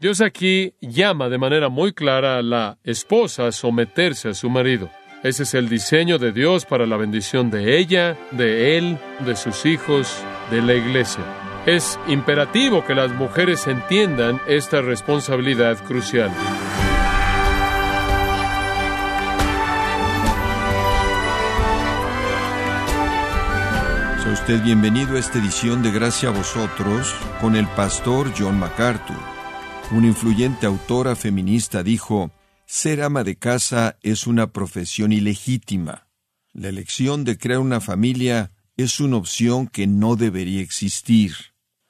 Dios aquí llama de manera muy clara a la esposa a someterse a su marido. Ese es el diseño de Dios para la bendición de ella, de él, de sus hijos, de la iglesia. Es imperativo que las mujeres entiendan esta responsabilidad crucial. Sea usted bienvenido a esta edición de Gracia a vosotros con el pastor John MacArthur. Una influyente autora feminista dijo, ser ama de casa es una profesión ilegítima. La elección de crear una familia es una opción que no debería existir.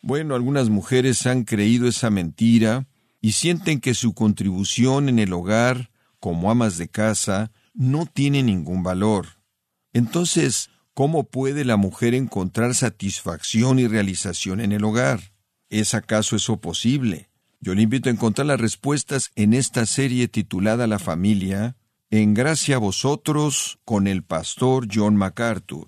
Bueno, algunas mujeres han creído esa mentira y sienten que su contribución en el hogar, como amas de casa, no tiene ningún valor. Entonces, ¿cómo puede la mujer encontrar satisfacción y realización en el hogar? ¿Es acaso eso posible? Yo le invito a encontrar las respuestas en esta serie titulada La familia, en gracia a vosotros con el pastor John MacArthur.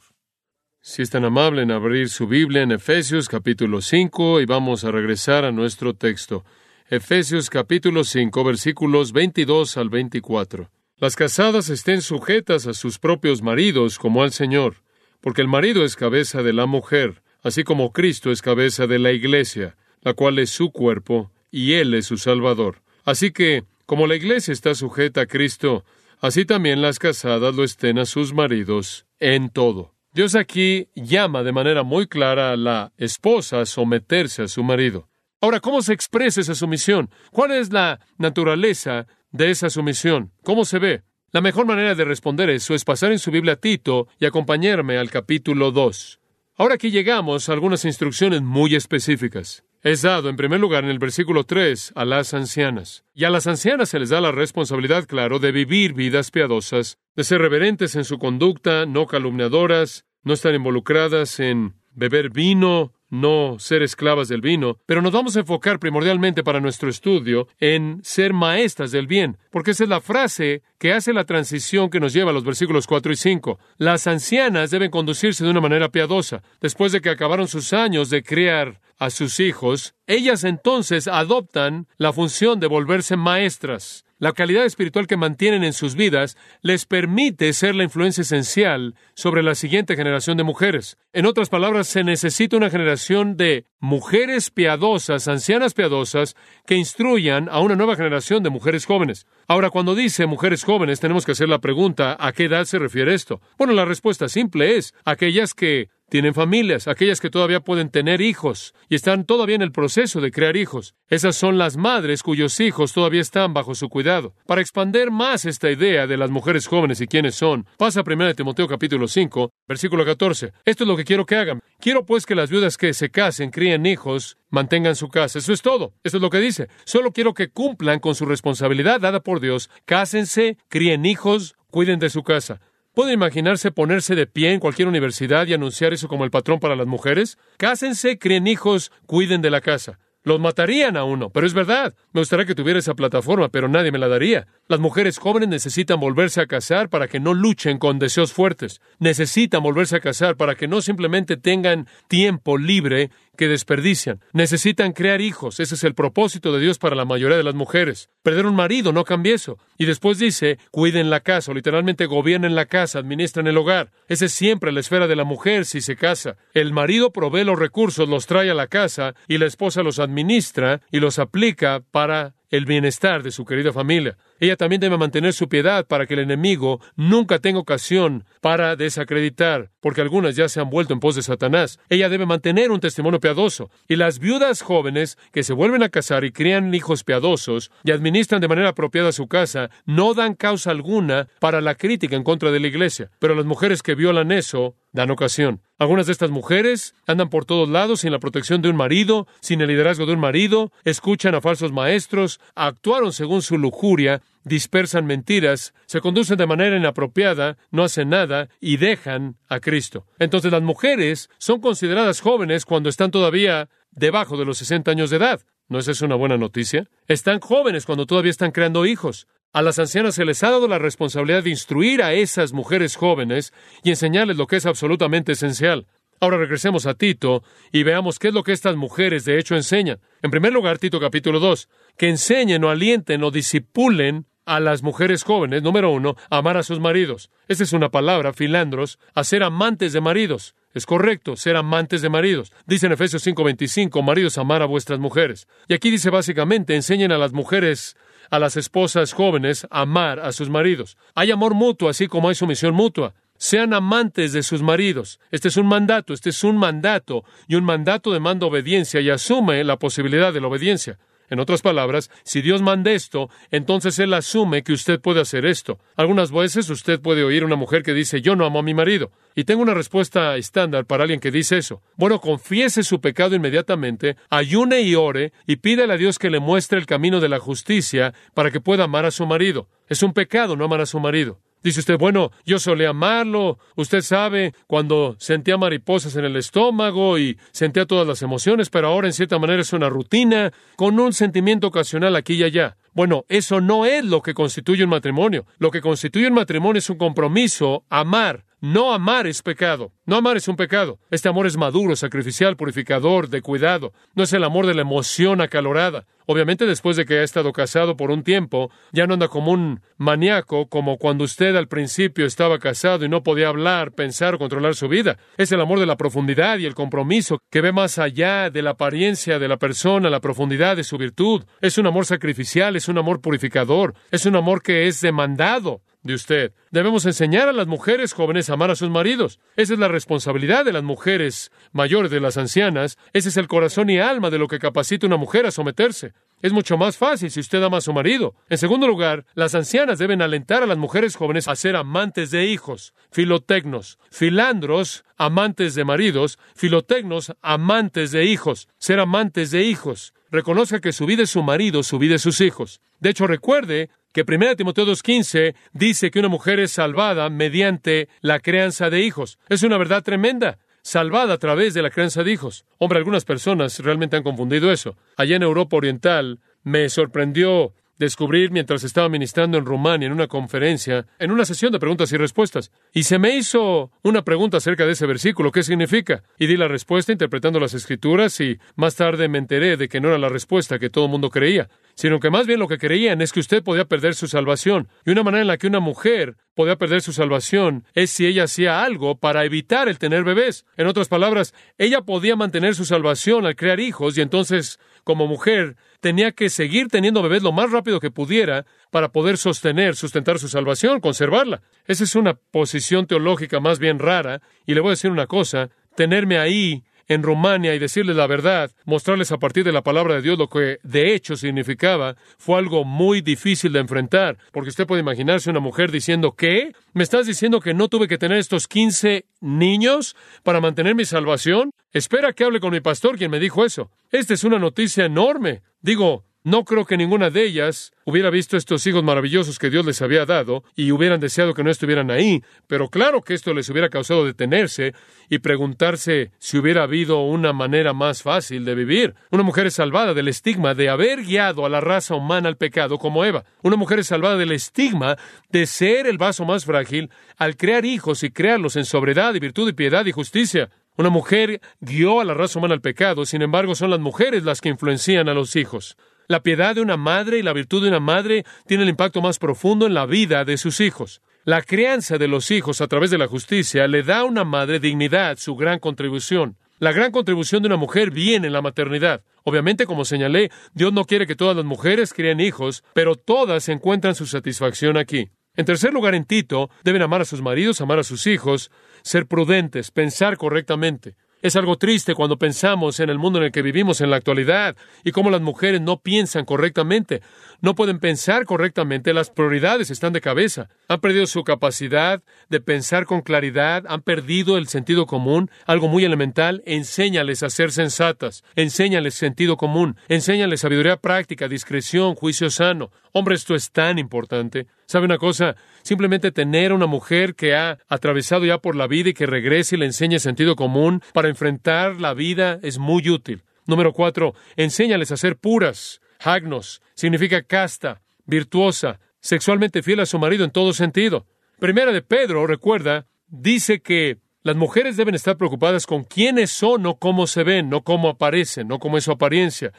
Si es tan amable en abrir su Biblia en Efesios capítulo 5 y vamos a regresar a nuestro texto. Efesios capítulo 5 versículos 22 al 24. Las casadas estén sujetas a sus propios maridos como al Señor, porque el marido es cabeza de la mujer, así como Cristo es cabeza de la iglesia, la cual es su cuerpo, y Él es su Salvador. Así que, como la iglesia está sujeta a Cristo, así también las casadas lo estén a sus maridos en todo. Dios aquí llama de manera muy clara a la esposa a someterse a su marido. Ahora, ¿cómo se expresa esa sumisión? ¿Cuál es la naturaleza de esa sumisión? ¿Cómo se ve? La mejor manera de responder eso es pasar en su Biblia Tito y acompañarme al capítulo 2. Ahora aquí llegamos a algunas instrucciones muy específicas. Es dado, en primer lugar, en el versículo 3, a las ancianas. Y a las ancianas se les da la responsabilidad, claro, de vivir vidas piadosas, de ser reverentes en su conducta, no calumniadoras, no estar involucradas en beber vino, no ser esclavas del vino, pero nos vamos a enfocar primordialmente para nuestro estudio en ser maestras del bien, porque esa es la frase que hace la transición que nos lleva a los versículos 4 y 5. Las ancianas deben conducirse de una manera piadosa. Después de que acabaron sus años de criar a sus hijos, ellas entonces adoptan la función de volverse maestras. La calidad espiritual que mantienen en sus vidas les permite ser la influencia esencial sobre la siguiente generación de mujeres. En otras palabras, se necesita una generación de mujeres piadosas, ancianas piadosas, que instruyan a una nueva generación de mujeres jóvenes. Ahora, cuando dice mujeres jóvenes, tenemos que hacer la pregunta, ¿a qué edad se refiere esto? Bueno, la respuesta simple es aquellas que tienen familias, aquellas que todavía pueden tener hijos y están todavía en el proceso de crear hijos. Esas son las madres cuyos hijos todavía están bajo su cuidado. Para expander más esta idea de las mujeres jóvenes y quiénes son, pasa a 1 Timoteo capítulo 5, versículo 14. Esto es lo que quiero que hagan. Quiero pues que las viudas que se casen, críen hijos, mantengan su casa. Eso es todo. Eso es lo que dice. Solo quiero que cumplan con su responsabilidad dada por Dios. Cásense, críen hijos, cuiden de su casa. ¿Puede imaginarse ponerse de pie en cualquier universidad y anunciar eso como el patrón para las mujeres? Cásense, críen hijos, cuiden de la casa. Los matarían a uno, pero es verdad. Me gustaría que tuviera esa plataforma, pero nadie me la daría. Las mujeres jóvenes necesitan volverse a casar para que no luchen con deseos fuertes. Necesitan volverse a casar para que no simplemente tengan tiempo libre que desperdician. Necesitan crear hijos. Ese es el propósito de Dios para la mayoría de las mujeres. Perder un marido no cambia eso. Y después dice, cuiden la casa, o literalmente gobiernen la casa, administran el hogar. Esa es siempre la esfera de la mujer si se casa. El marido provee los recursos, los trae a la casa, y la esposa los administra y los aplica para el bienestar de su querida familia. Ella también debe mantener su piedad para que el enemigo nunca tenga ocasión para desacreditar, porque algunas ya se han vuelto en pos de Satanás. Ella debe mantener un testimonio piadoso. Y las viudas jóvenes que se vuelven a casar y crían hijos piadosos y administran de manera apropiada su casa, no dan causa alguna para la crítica en contra de la iglesia. Pero las mujeres que violan eso dan ocasión. Algunas de estas mujeres andan por todos lados sin la protección de un marido, sin el liderazgo de un marido, escuchan a falsos maestros, actuaron según su lujuria, dispersan mentiras, se conducen de manera inapropiada, no hacen nada y dejan a Cristo. Entonces las mujeres son consideradas jóvenes cuando están todavía debajo de los 60 años de edad. ¿No es eso una buena noticia? Están jóvenes cuando todavía están creando hijos. A las ancianas se les ha dado la responsabilidad de instruir a esas mujeres jóvenes y enseñarles lo que es absolutamente esencial. Ahora regresemos a Tito y veamos qué es lo que estas mujeres de hecho enseñan. En primer lugar, Tito capítulo 2, que enseñen o alienten o disipulen a las mujeres jóvenes, número uno, amar a sus maridos. Esa es una palabra, filandros, a ser amantes de maridos. Es correcto, ser amantes de maridos. Dice en Efesios 5:25, maridos, amar a vuestras mujeres. Y aquí dice básicamente, enseñen a las mujeres, a las esposas jóvenes, a amar a sus maridos. Hay amor mutuo, así como hay sumisión mutua. Sean amantes de sus maridos. Este es un mandato, este es un mandato, y un mandato demanda obediencia y asume la posibilidad de la obediencia. En otras palabras, si Dios manda esto, entonces Él asume que usted puede hacer esto. Algunas veces usted puede oír una mujer que dice, yo no amo a mi marido. Y tengo una respuesta estándar para alguien que dice eso. Bueno, confiese su pecado inmediatamente, ayune y ore, y pídale a Dios que le muestre el camino de la justicia para que pueda amar a su marido. Es un pecado no amar a su marido. Dice usted, bueno, yo solía amarlo. Usted sabe cuando sentía mariposas en el estómago y sentía todas las emociones, pero ahora en cierta manera es una rutina con un sentimiento ocasional aquí y allá. Bueno, eso no es lo que constituye un matrimonio. Lo que constituye un matrimonio es un compromiso, amar, no amar es pecado. No amar es un pecado. Este amor es maduro, sacrificial, purificador, de cuidado. No es el amor de la emoción acalorada. Obviamente después de que ha estado casado por un tiempo, ya no anda como un maníaco como cuando usted al principio estaba casado y no podía hablar, pensar o controlar su vida. Es el amor de la profundidad y el compromiso que ve más allá de la apariencia de la persona, la profundidad de su virtud. Es un amor sacrificial, es un amor purificador, es un amor que es demandado de usted. Debemos enseñar a las mujeres jóvenes a amar a sus maridos. Esa es la responsabilidad de las mujeres mayores, de las ancianas. Ese es el corazón y alma de lo que capacita una mujer a someterse. Es mucho más fácil si usted ama a su marido. En segundo lugar, las ancianas deben alentar a las mujeres jóvenes a ser amantes de hijos, filotecnos, filandros, amantes de maridos, filotecnos, amantes de hijos, ser amantes de hijos. Reconozca que su vida es su marido, su vida es sus hijos. De hecho, recuerde que 1 Timoteo 2.15 dice que una mujer es salvada mediante la crianza de hijos. Es una verdad tremenda. Salvada a través de la crianza de hijos. Hombre, algunas personas realmente han confundido eso. Allá en Europa Oriental me sorprendió descubrir mientras estaba ministrando en Rumania en una conferencia, en una sesión de preguntas y respuestas. Y se me hizo una pregunta acerca de ese versículo, ¿qué significa? Y di la respuesta interpretando las escrituras y más tarde me enteré de que no era la respuesta que todo el mundo creía sino que más bien lo que creían es que usted podía perder su salvación. Y una manera en la que una mujer podía perder su salvación es si ella hacía algo para evitar el tener bebés. En otras palabras, ella podía mantener su salvación al crear hijos y entonces, como mujer, tenía que seguir teniendo bebés lo más rápido que pudiera para poder sostener, sustentar su salvación, conservarla. Esa es una posición teológica más bien rara. Y le voy a decir una cosa, tenerme ahí en Rumania y decirles la verdad, mostrarles a partir de la palabra de Dios lo que de hecho significaba, fue algo muy difícil de enfrentar, porque usted puede imaginarse una mujer diciendo, ¿qué? ¿Me estás diciendo que no tuve que tener estos 15 niños para mantener mi salvación? Espera que hable con mi pastor quien me dijo eso. Esta es una noticia enorme. Digo, no creo que ninguna de ellas hubiera visto estos hijos maravillosos que Dios les había dado y hubieran deseado que no estuvieran ahí, pero claro que esto les hubiera causado detenerse y preguntarse si hubiera habido una manera más fácil de vivir. Una mujer es salvada del estigma de haber guiado a la raza humana al pecado como Eva. Una mujer es salvada del estigma de ser el vaso más frágil al crear hijos y crearlos en sobriedad y virtud y piedad y justicia. Una mujer guió a la raza humana al pecado, sin embargo son las mujeres las que influencian a los hijos. La piedad de una madre y la virtud de una madre tiene el impacto más profundo en la vida de sus hijos. La crianza de los hijos a través de la justicia le da a una madre dignidad, su gran contribución. La gran contribución de una mujer viene en la maternidad. Obviamente, como señalé, Dios no quiere que todas las mujeres creen hijos, pero todas encuentran su satisfacción aquí. En tercer lugar, en Tito, deben amar a sus maridos, amar a sus hijos, ser prudentes, pensar correctamente. Es algo triste cuando pensamos en el mundo en el que vivimos en la actualidad y cómo las mujeres no piensan correctamente, no pueden pensar correctamente, las prioridades están de cabeza, han perdido su capacidad de pensar con claridad, han perdido el sentido común, algo muy elemental, enséñales a ser sensatas, enséñales sentido común, enséñales sabiduría práctica, discreción, juicio sano. Hombre, esto es tan importante. ¿Sabe una cosa? Simplemente tener una mujer que ha atravesado ya por la vida y que regrese y le enseñe sentido común para enfrentar la vida es muy útil. Número cuatro, enséñales a ser puras. Hagnos significa casta, virtuosa, sexualmente fiel a su marido en todo sentido. Primera de Pedro, recuerda, dice que las mujeres deben estar preocupadas con quiénes son, no cómo se ven, no cómo aparecen, no cómo es su apariencia.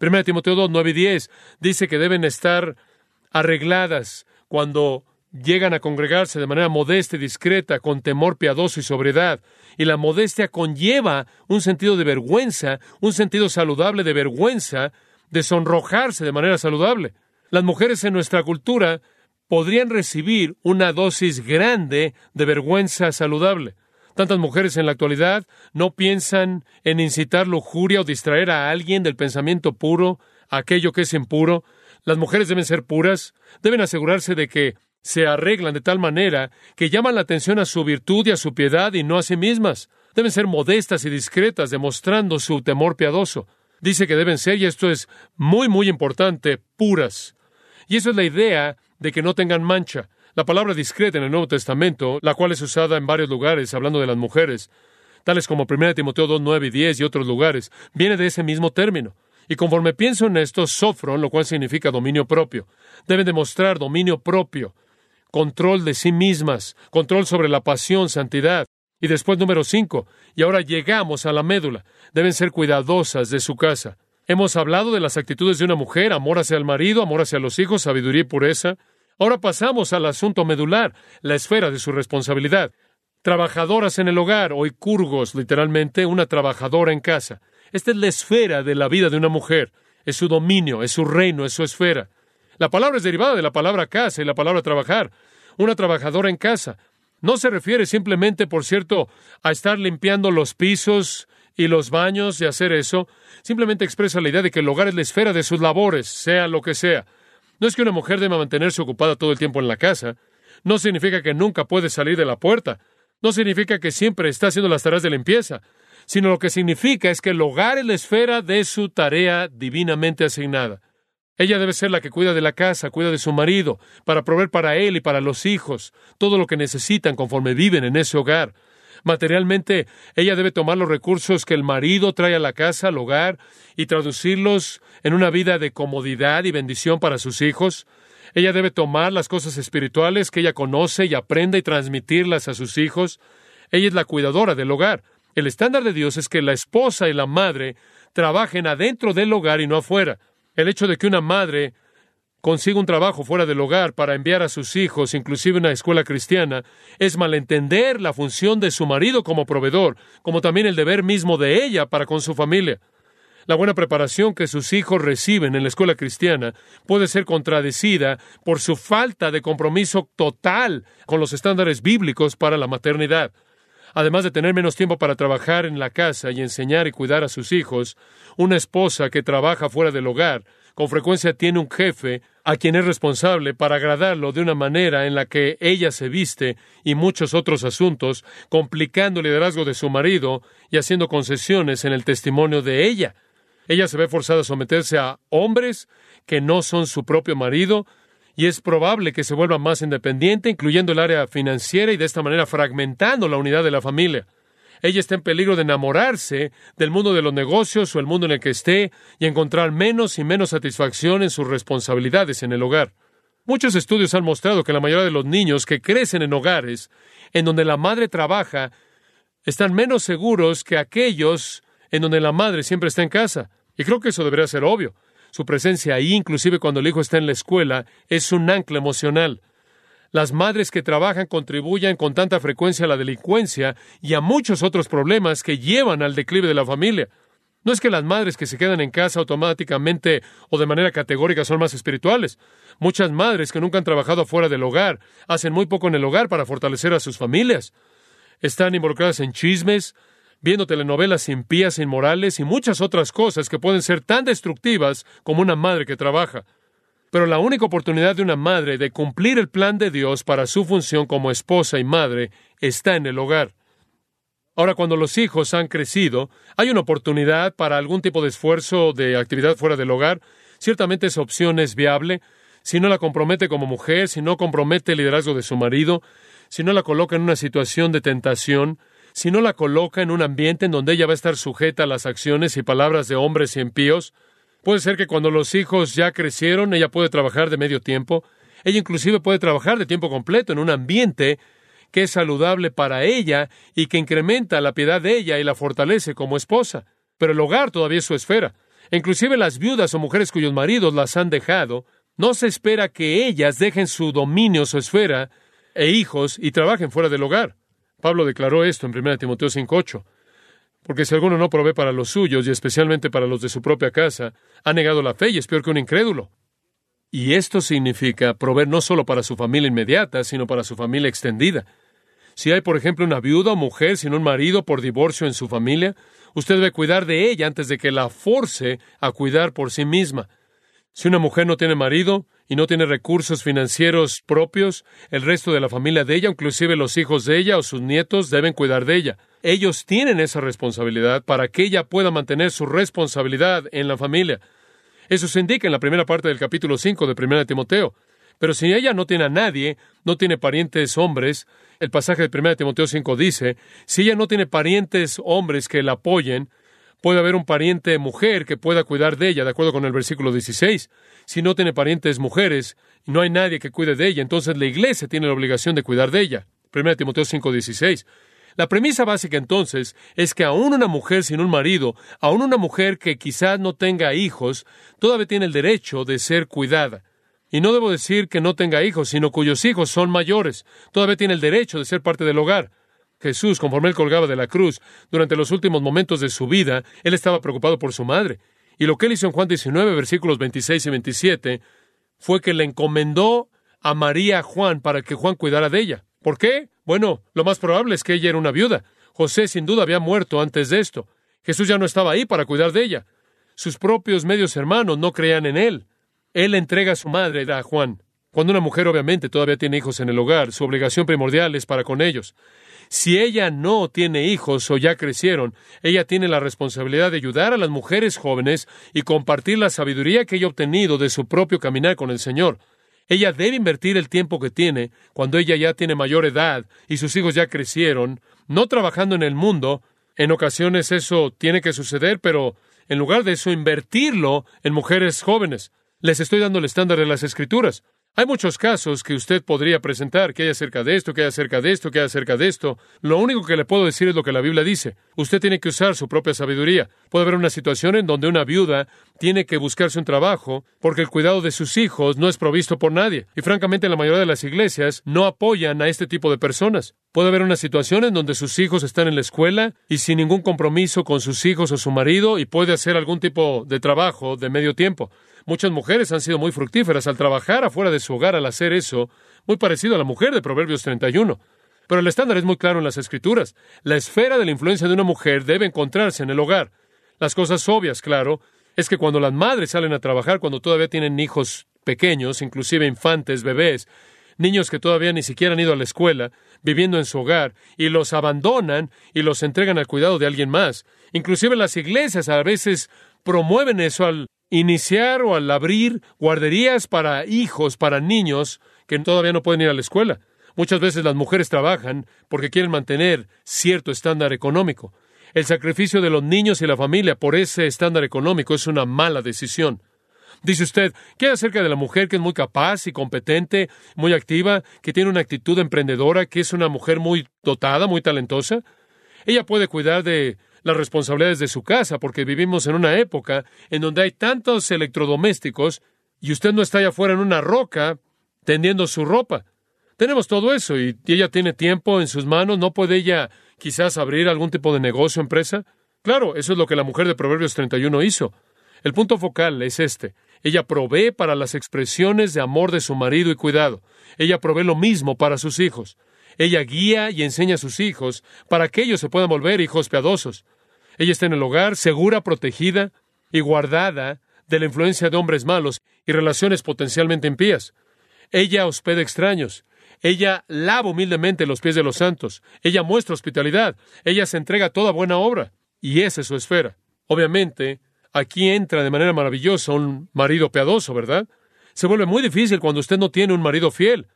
1 Timoteo 2, 9 y 10 dice que deben estar arregladas cuando llegan a congregarse de manera modesta y discreta, con temor piadoso y sobriedad. Y la modestia conlleva un sentido de vergüenza, un sentido saludable de vergüenza, de sonrojarse de manera saludable. Las mujeres en nuestra cultura podrían recibir una dosis grande de vergüenza saludable. Tantas mujeres en la actualidad no piensan en incitar lujuria o distraer a alguien del pensamiento puro, aquello que es impuro. Las mujeres deben ser puras, deben asegurarse de que se arreglan de tal manera que llaman la atención a su virtud y a su piedad y no a sí mismas. Deben ser modestas y discretas, demostrando su temor piadoso. Dice que deben ser, y esto es muy, muy importante, puras. Y eso es la idea de que no tengan mancha. La palabra discreta en el Nuevo Testamento, la cual es usada en varios lugares hablando de las mujeres, tales como 1 Timoteo 2, 9 y 10 y otros lugares, viene de ese mismo término. Y conforme pienso en esto, sofron, lo cual significa dominio propio. Deben demostrar dominio propio control de sí mismas, control sobre la pasión, santidad. Y después número cinco, y ahora llegamos a la médula, deben ser cuidadosas de su casa. Hemos hablado de las actitudes de una mujer, amor hacia el marido, amor hacia los hijos, sabiduría y pureza. Ahora pasamos al asunto medular, la esfera de su responsabilidad. Trabajadoras en el hogar, hoy curgos, literalmente, una trabajadora en casa. Esta es la esfera de la vida de una mujer. Es su dominio, es su reino, es su esfera. La palabra es derivada de la palabra casa y la palabra trabajar. Una trabajadora en casa. No se refiere simplemente, por cierto, a estar limpiando los pisos y los baños y hacer eso. Simplemente expresa la idea de que el hogar es la esfera de sus labores, sea lo que sea. No es que una mujer deba mantenerse ocupada todo el tiempo en la casa. No significa que nunca puede salir de la puerta. No significa que siempre está haciendo las tareas de limpieza. Sino lo que significa es que el hogar es la esfera de su tarea divinamente asignada. Ella debe ser la que cuida de la casa, cuida de su marido, para proveer para él y para los hijos todo lo que necesitan conforme viven en ese hogar. Materialmente, ella debe tomar los recursos que el marido trae a la casa, al hogar, y traducirlos en una vida de comodidad y bendición para sus hijos. Ella debe tomar las cosas espirituales que ella conoce y aprenda y transmitirlas a sus hijos. Ella es la cuidadora del hogar. El estándar de Dios es que la esposa y la madre trabajen adentro del hogar y no afuera. El hecho de que una madre consiga un trabajo fuera del hogar para enviar a sus hijos, inclusive a una escuela cristiana, es malentender la función de su marido como proveedor, como también el deber mismo de ella para con su familia. La buena preparación que sus hijos reciben en la escuela cristiana puede ser contradecida por su falta de compromiso total con los estándares bíblicos para la maternidad. Además de tener menos tiempo para trabajar en la casa y enseñar y cuidar a sus hijos, una esposa que trabaja fuera del hogar con frecuencia tiene un jefe a quien es responsable para agradarlo de una manera en la que ella se viste y muchos otros asuntos, complicando el liderazgo de su marido y haciendo concesiones en el testimonio de ella. Ella se ve forzada a someterse a hombres que no son su propio marido, y es probable que se vuelva más independiente, incluyendo el área financiera y de esta manera fragmentando la unidad de la familia. Ella está en peligro de enamorarse del mundo de los negocios o el mundo en el que esté y encontrar menos y menos satisfacción en sus responsabilidades en el hogar. Muchos estudios han mostrado que la mayoría de los niños que crecen en hogares en donde la madre trabaja están menos seguros que aquellos en donde la madre siempre está en casa. Y creo que eso debería ser obvio. Su presencia ahí, inclusive cuando el hijo está en la escuela, es un ancla emocional. Las madres que trabajan contribuyen con tanta frecuencia a la delincuencia y a muchos otros problemas que llevan al declive de la familia. No es que las madres que se quedan en casa automáticamente o de manera categórica son más espirituales. Muchas madres que nunca han trabajado fuera del hogar hacen muy poco en el hogar para fortalecer a sus familias. Están involucradas en chismes, viendo telenovelas impías inmorales y muchas otras cosas que pueden ser tan destructivas como una madre que trabaja. Pero la única oportunidad de una madre de cumplir el plan de Dios para su función como esposa y madre está en el hogar. Ahora, cuando los hijos han crecido, hay una oportunidad para algún tipo de esfuerzo de actividad fuera del hogar. Ciertamente esa opción es viable. Si no la compromete como mujer, si no compromete el liderazgo de su marido, si no la coloca en una situación de tentación, si no la coloca en un ambiente en donde ella va a estar sujeta a las acciones y palabras de hombres impíos, puede ser que cuando los hijos ya crecieron, ella puede trabajar de medio tiempo, ella inclusive puede trabajar de tiempo completo en un ambiente que es saludable para ella y que incrementa la piedad de ella y la fortalece como esposa. Pero el hogar todavía es su esfera. Inclusive las viudas o mujeres cuyos maridos las han dejado, no se espera que ellas dejen su dominio, su esfera e hijos y trabajen fuera del hogar. Pablo declaró esto en 1 Timoteo 5.8. Porque si alguno no provee para los suyos, y especialmente para los de su propia casa, ha negado la fe y es peor que un incrédulo. Y esto significa proveer no solo para su familia inmediata, sino para su familia extendida. Si hay, por ejemplo, una viuda o mujer sin un marido por divorcio en su familia, usted debe cuidar de ella antes de que la force a cuidar por sí misma. Si una mujer no tiene marido y no tiene recursos financieros propios, el resto de la familia de ella, inclusive los hijos de ella o sus nietos, deben cuidar de ella. Ellos tienen esa responsabilidad para que ella pueda mantener su responsabilidad en la familia. Eso se indica en la primera parte del capítulo 5 de 1 Timoteo. Pero si ella no tiene a nadie, no tiene parientes hombres, el pasaje de 1 Timoteo 5 dice, si ella no tiene parientes hombres que la apoyen, puede haber un pariente mujer que pueda cuidar de ella, de acuerdo con el versículo 16. Si no tiene parientes mujeres no hay nadie que cuide de ella, entonces la iglesia tiene la obligación de cuidar de ella. 1 Timoteo 5, 16. La premisa básica entonces es que aún una mujer sin un marido, aún una mujer que quizás no tenga hijos, todavía tiene el derecho de ser cuidada. Y no debo decir que no tenga hijos, sino cuyos hijos son mayores. Todavía tiene el derecho de ser parte del hogar. Jesús, conforme él colgaba de la cruz, durante los últimos momentos de su vida, él estaba preocupado por su madre. Y lo que él hizo en Juan 19, versículos 26 y 27, fue que le encomendó a María a Juan para que Juan cuidara de ella. ¿Por qué? Bueno, lo más probable es que ella era una viuda. José sin duda había muerto antes de esto. Jesús ya no estaba ahí para cuidar de ella. Sus propios medios hermanos no creían en él. Él entrega a su madre a Juan. Cuando una mujer obviamente todavía tiene hijos en el hogar, su obligación primordial es para con ellos. Si ella no tiene hijos o ya crecieron, ella tiene la responsabilidad de ayudar a las mujeres jóvenes y compartir la sabiduría que ella ha obtenido de su propio caminar con el Señor. Ella debe invertir el tiempo que tiene cuando ella ya tiene mayor edad y sus hijos ya crecieron, no trabajando en el mundo. En ocasiones eso tiene que suceder, pero en lugar de eso, invertirlo en mujeres jóvenes. Les estoy dando el estándar de las escrituras. Hay muchos casos que usted podría presentar, que hay acerca de esto, que hay acerca de esto, que hay acerca de esto. Lo único que le puedo decir es lo que la Biblia dice. Usted tiene que usar su propia sabiduría. Puede haber una situación en donde una viuda tiene que buscarse un trabajo porque el cuidado de sus hijos no es provisto por nadie. Y francamente la mayoría de las iglesias no apoyan a este tipo de personas. Puede haber una situación en donde sus hijos están en la escuela y sin ningún compromiso con sus hijos o su marido y puede hacer algún tipo de trabajo de medio tiempo. Muchas mujeres han sido muy fructíferas al trabajar afuera de su hogar al hacer eso, muy parecido a la mujer de Proverbios 31. Pero el estándar es muy claro en las Escrituras. La esfera de la influencia de una mujer debe encontrarse en el hogar. Las cosas obvias, claro, es que cuando las madres salen a trabajar, cuando todavía tienen hijos pequeños, inclusive infantes, bebés, niños que todavía ni siquiera han ido a la escuela, viviendo en su hogar, y los abandonan y los entregan al cuidado de alguien más. Inclusive las iglesias a veces promueven eso al iniciar o al abrir guarderías para hijos, para niños que todavía no pueden ir a la escuela. Muchas veces las mujeres trabajan porque quieren mantener cierto estándar económico. El sacrificio de los niños y la familia por ese estándar económico es una mala decisión. Dice usted, ¿qué acerca de la mujer que es muy capaz y competente, muy activa, que tiene una actitud emprendedora, que es una mujer muy dotada, muy talentosa? Ella puede cuidar de las responsabilidades de su casa, porque vivimos en una época en donde hay tantos electrodomésticos y usted no está allá afuera en una roca tendiendo su ropa. Tenemos todo eso y ella tiene tiempo en sus manos, ¿no puede ella quizás abrir algún tipo de negocio, empresa? Claro, eso es lo que la mujer de Proverbios 31 hizo. El punto focal es este. Ella provee para las expresiones de amor de su marido y cuidado. Ella provee lo mismo para sus hijos. Ella guía y enseña a sus hijos para que ellos se puedan volver hijos piadosos. Ella está en el hogar, segura, protegida y guardada de la influencia de hombres malos y relaciones potencialmente impías. Ella hospeda extraños. Ella lava humildemente los pies de los santos. Ella muestra hospitalidad. Ella se entrega a toda buena obra. Y esa es su esfera. Obviamente, aquí entra de manera maravillosa un marido piadoso, ¿verdad? Se vuelve muy difícil cuando usted no tiene un marido fiel.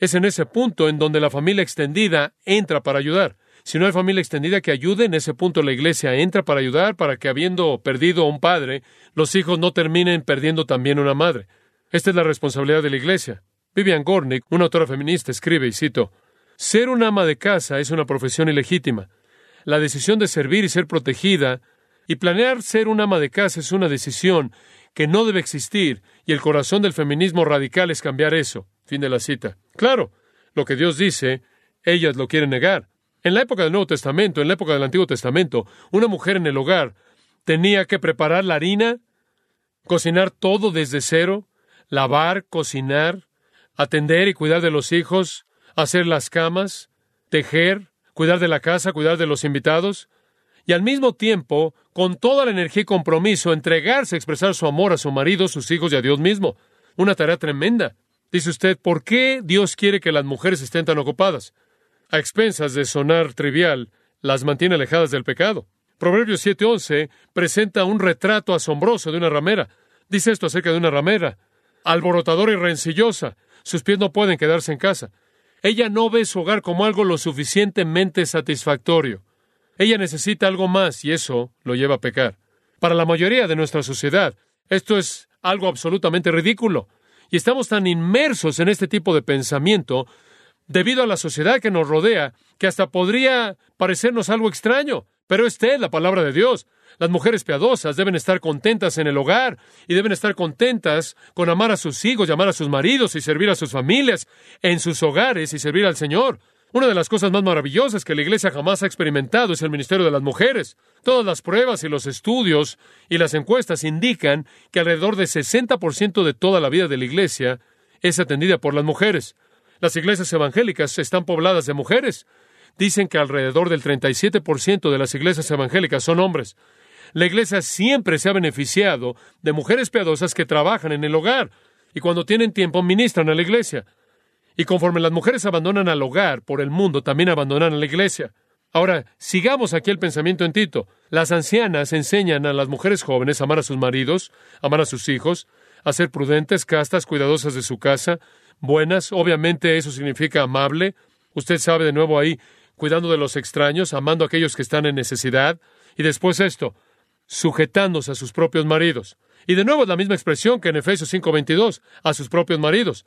Es en ese punto en donde la familia extendida entra para ayudar. Si no hay familia extendida que ayude, en ese punto la iglesia entra para ayudar para que habiendo perdido un padre, los hijos no terminen perdiendo también una madre. Esta es la responsabilidad de la iglesia. Vivian Gornick, una autora feminista, escribe, y cito, Ser un ama de casa es una profesión ilegítima. La decisión de servir y ser protegida Y planear ser un ama de casa es una decisión que no debe existir, y el corazón del feminismo radical es cambiar eso. Fin de la cita. Claro, lo que Dios dice, ellas lo quieren negar. En la época del Nuevo Testamento, en la época del Antiguo Testamento, una mujer en el hogar tenía que preparar la harina, cocinar todo desde cero, lavar, cocinar, atender y cuidar de los hijos, hacer las camas, tejer, cuidar de la casa, cuidar de los invitados, y al mismo tiempo, con toda la energía y compromiso, entregarse a expresar su amor a su marido, sus hijos y a Dios mismo. Una tarea tremenda. Dice usted, ¿por qué Dios quiere que las mujeres estén tan ocupadas? A expensas de sonar trivial, las mantiene alejadas del pecado. Proverbios 7:11 presenta un retrato asombroso de una ramera. Dice esto acerca de una ramera, alborotadora y rencillosa. Sus pies no pueden quedarse en casa. Ella no ve su hogar como algo lo suficientemente satisfactorio. Ella necesita algo más y eso lo lleva a pecar. Para la mayoría de nuestra sociedad, esto es algo absolutamente ridículo. Y estamos tan inmersos en este tipo de pensamiento debido a la sociedad que nos rodea que hasta podría parecernos algo extraño. Pero esta es la palabra de Dios. Las mujeres piadosas deben estar contentas en el hogar y deben estar contentas con amar a sus hijos, llamar a sus maridos y servir a sus familias en sus hogares y servir al Señor. Una de las cosas más maravillosas que la Iglesia jamás ha experimentado es el ministerio de las mujeres. Todas las pruebas y los estudios y las encuestas indican que alrededor del 60% de toda la vida de la Iglesia es atendida por las mujeres. Las iglesias evangélicas están pobladas de mujeres. Dicen que alrededor del 37% de las iglesias evangélicas son hombres. La iglesia siempre se ha beneficiado de mujeres piadosas que trabajan en el hogar y cuando tienen tiempo ministran a la iglesia. Y conforme las mujeres abandonan al hogar por el mundo, también abandonan a la iglesia. Ahora, sigamos aquí el pensamiento en Tito. Las ancianas enseñan a las mujeres jóvenes a amar a sus maridos, amar a sus hijos, a ser prudentes, castas, cuidadosas de su casa, buenas. Obviamente eso significa amable. Usted sabe de nuevo ahí, cuidando de los extraños, amando a aquellos que están en necesidad. Y después esto, sujetándose a sus propios maridos. Y de nuevo la misma expresión que en Efesios 5:22, a sus propios maridos.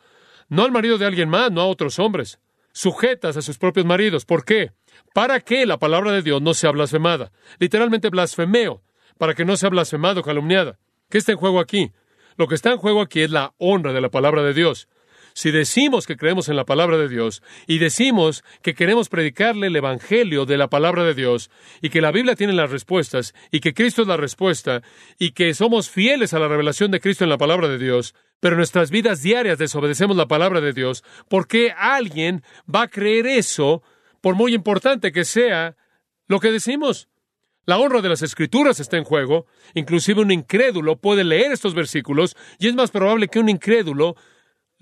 No al marido de alguien más, no a otros hombres. Sujetas a sus propios maridos. ¿Por qué? Para que la palabra de Dios no sea blasfemada. Literalmente blasfemeo, para que no sea blasfemado calumniada. ¿Qué está en juego aquí? Lo que está en juego aquí es la honra de la palabra de Dios. Si decimos que creemos en la palabra de Dios y decimos que queremos predicarle el Evangelio de la palabra de Dios y que la Biblia tiene las respuestas y que Cristo es la respuesta y que somos fieles a la revelación de Cristo en la palabra de Dios, pero en nuestras vidas diarias desobedecemos la palabra de Dios, ¿por qué alguien va a creer eso por muy importante que sea lo que decimos? La honra de las escrituras está en juego. Inclusive un incrédulo puede leer estos versículos y es más probable que un incrédulo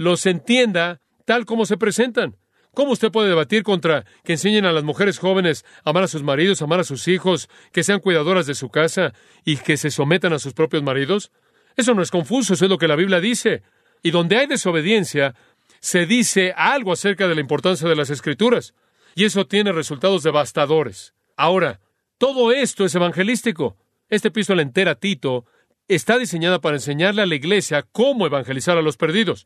los entienda tal como se presentan. ¿Cómo usted puede debatir contra que enseñen a las mujeres jóvenes a amar a sus maridos, amar a sus hijos, que sean cuidadoras de su casa y que se sometan a sus propios maridos? Eso no es confuso, eso es lo que la Biblia dice. Y donde hay desobediencia, se dice algo acerca de la importancia de las escrituras. Y eso tiene resultados devastadores. Ahora, todo esto es evangelístico. Esta epístola entera, Tito, está diseñada para enseñarle a la iglesia cómo evangelizar a los perdidos.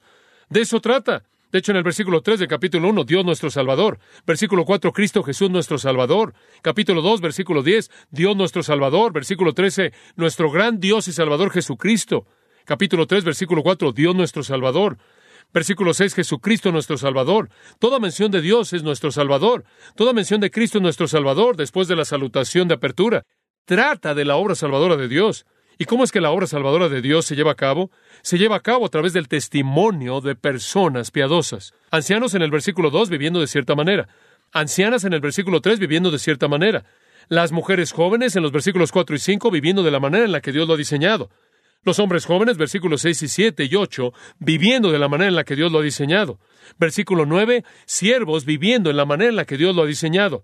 De eso trata. De hecho, en el versículo 3 del capítulo 1, Dios nuestro Salvador. Versículo 4, Cristo Jesús nuestro Salvador. Capítulo 2, versículo 10, Dios nuestro Salvador. Versículo 13, nuestro gran Dios y Salvador Jesucristo. Capítulo 3, versículo 4, Dios nuestro Salvador. Versículo 6, Jesucristo nuestro Salvador. Toda mención de Dios es nuestro Salvador. Toda mención de Cristo es nuestro Salvador después de la salutación de apertura. Trata de la obra salvadora de Dios. ¿Y cómo es que la obra salvadora de Dios se lleva a cabo? Se lleva a cabo a través del testimonio de personas piadosas. Ancianos en el versículo 2 viviendo de cierta manera. Ancianas en el versículo 3 viviendo de cierta manera. Las mujeres jóvenes en los versículos 4 y 5 viviendo de la manera en la que Dios lo ha diseñado. Los hombres jóvenes, versículos 6 y 7 y 8, viviendo de la manera en la que Dios lo ha diseñado. Versículo 9, siervos viviendo en la manera en la que Dios lo ha diseñado.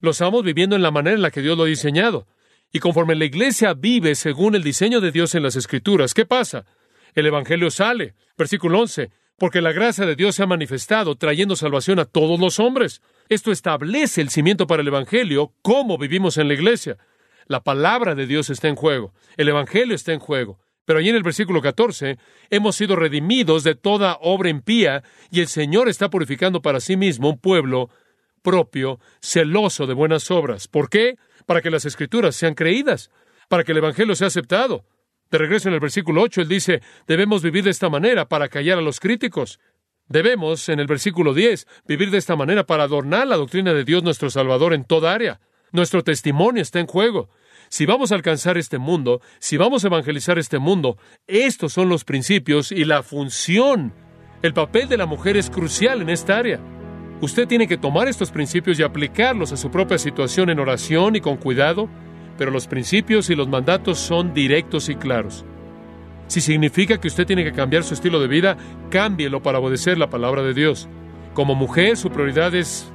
Los amos viviendo en la manera en la que Dios lo ha diseñado. Y conforme la iglesia vive según el diseño de Dios en las Escrituras, ¿qué pasa? El Evangelio sale. Versículo 11. Porque la gracia de Dios se ha manifestado trayendo salvación a todos los hombres. Esto establece el cimiento para el Evangelio, cómo vivimos en la iglesia. La palabra de Dios está en juego. El Evangelio está en juego. Pero allí en el versículo 14, hemos sido redimidos de toda obra impía y el Señor está purificando para sí mismo un pueblo propio, celoso de buenas obras. ¿Por qué? para que las escrituras sean creídas. para que el Evangelio sea aceptado. De regreso en el versículo 8, él dice, debemos vivir de esta manera para callar a los críticos. Debemos, en el versículo 10, vivir de esta manera para adornar la doctrina de Dios nuestro Salvador en toda área. Nuestro testimonio está en juego. Si vamos a alcanzar este mundo, si vamos a evangelizar este mundo, estos son los principios y la función. El papel de la mujer es crucial en esta área. Usted tiene que tomar estos principios y aplicarlos a su propia situación en oración y con cuidado, pero los principios y los mandatos son directos y claros. Si significa que usted tiene que cambiar su estilo de vida, cámbielo para obedecer la palabra de Dios. Como mujer, su prioridad es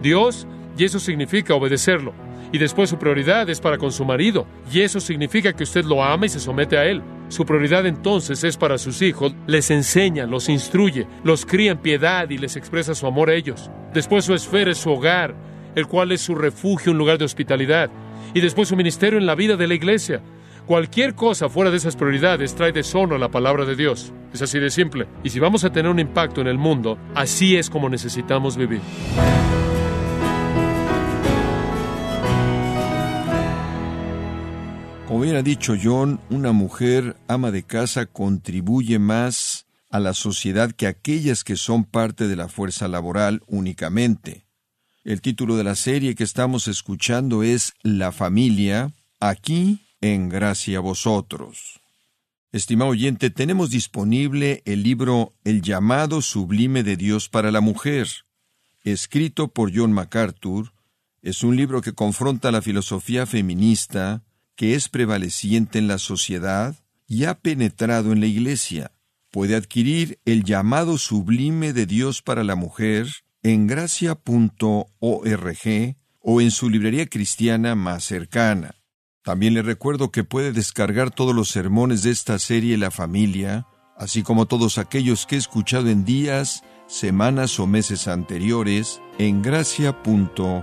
Dios y eso significa obedecerlo y después su prioridad es para con su marido, y eso significa que usted lo ama y se somete a él. Su prioridad entonces es para sus hijos, les enseña, los instruye, los cría en piedad y les expresa su amor a ellos. Después su esfera es su hogar, el cual es su refugio, un lugar de hospitalidad, y después su ministerio en la vida de la iglesia. Cualquier cosa fuera de esas prioridades trae deshonro a la palabra de Dios. Es así de simple. Y si vamos a tener un impacto en el mundo, así es como necesitamos vivir. Hubiera dicho John, una mujer ama de casa contribuye más a la sociedad que aquellas que son parte de la fuerza laboral únicamente. El título de la serie que estamos escuchando es La familia, aquí en gracia a vosotros. Estimado oyente, tenemos disponible el libro El llamado sublime de Dios para la mujer, escrito por John MacArthur. Es un libro que confronta la filosofía feminista, que es prevaleciente en la sociedad y ha penetrado en la Iglesia. Puede adquirir el llamado sublime de Dios para la mujer en gracia.org o en su librería cristiana más cercana. También le recuerdo que puede descargar todos los sermones de esta serie La familia, así como todos aquellos que he escuchado en días, semanas o meses anteriores en gracia.org.